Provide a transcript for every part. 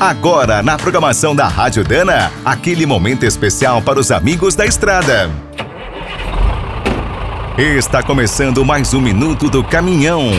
Agora, na programação da Rádio Dana, aquele momento especial para os amigos da estrada. Está começando mais um minuto do caminhão.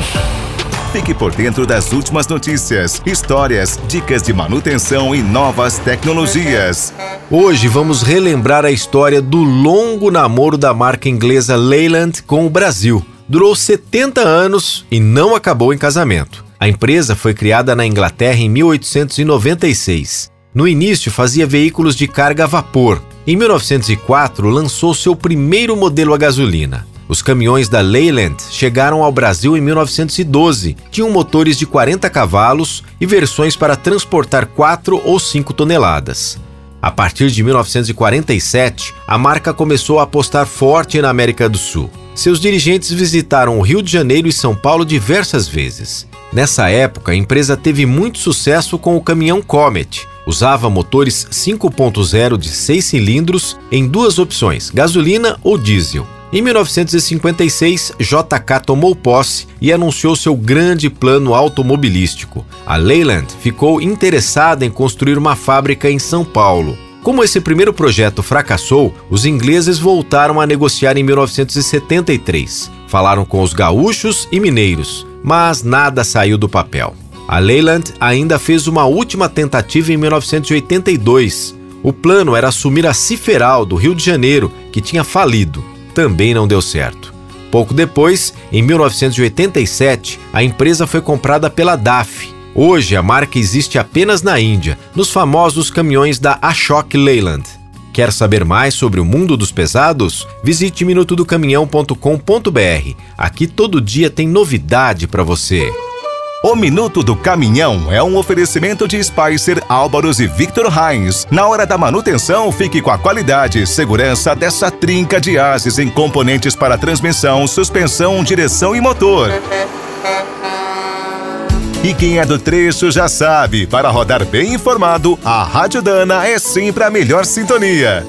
Fique por dentro das últimas notícias, histórias, dicas de manutenção e novas tecnologias. Hoje vamos relembrar a história do longo namoro da marca inglesa Leyland com o Brasil. Durou 70 anos e não acabou em casamento. A empresa foi criada na Inglaterra em 1896. No início, fazia veículos de carga a vapor. Em 1904, lançou seu primeiro modelo a gasolina. Os caminhões da Leyland chegaram ao Brasil em 1912. Tinham motores de 40 cavalos e versões para transportar 4 ou 5 toneladas. A partir de 1947, a marca começou a apostar forte na América do Sul. Seus dirigentes visitaram o Rio de Janeiro e São Paulo diversas vezes. Nessa época, a empresa teve muito sucesso com o caminhão Comet. Usava motores 5.0 de 6 cilindros em duas opções, gasolina ou diesel. Em 1956, JK tomou posse e anunciou seu grande plano automobilístico. A Leyland ficou interessada em construir uma fábrica em São Paulo. Como esse primeiro projeto fracassou, os ingleses voltaram a negociar em 1973. Falaram com os gaúchos e mineiros, mas nada saiu do papel. A Leyland ainda fez uma última tentativa em 1982. O plano era assumir a Ciferal do Rio de Janeiro, que tinha falido. Também não deu certo. Pouco depois, em 1987, a empresa foi comprada pela DAF. Hoje a marca existe apenas na Índia, nos famosos caminhões da Ashok Leyland. Quer saber mais sobre o mundo dos pesados? Visite minutodocaminhão.com.br. Aqui todo dia tem novidade para você. O Minuto do Caminhão é um oferecimento de Spicer, Álvaros e Victor Heinz. Na hora da manutenção, fique com a qualidade e segurança dessa trinca de ases em componentes para transmissão, suspensão, direção e motor. E quem é do trecho já sabe, para rodar bem informado, a Rádio Dana é sempre a melhor sintonia.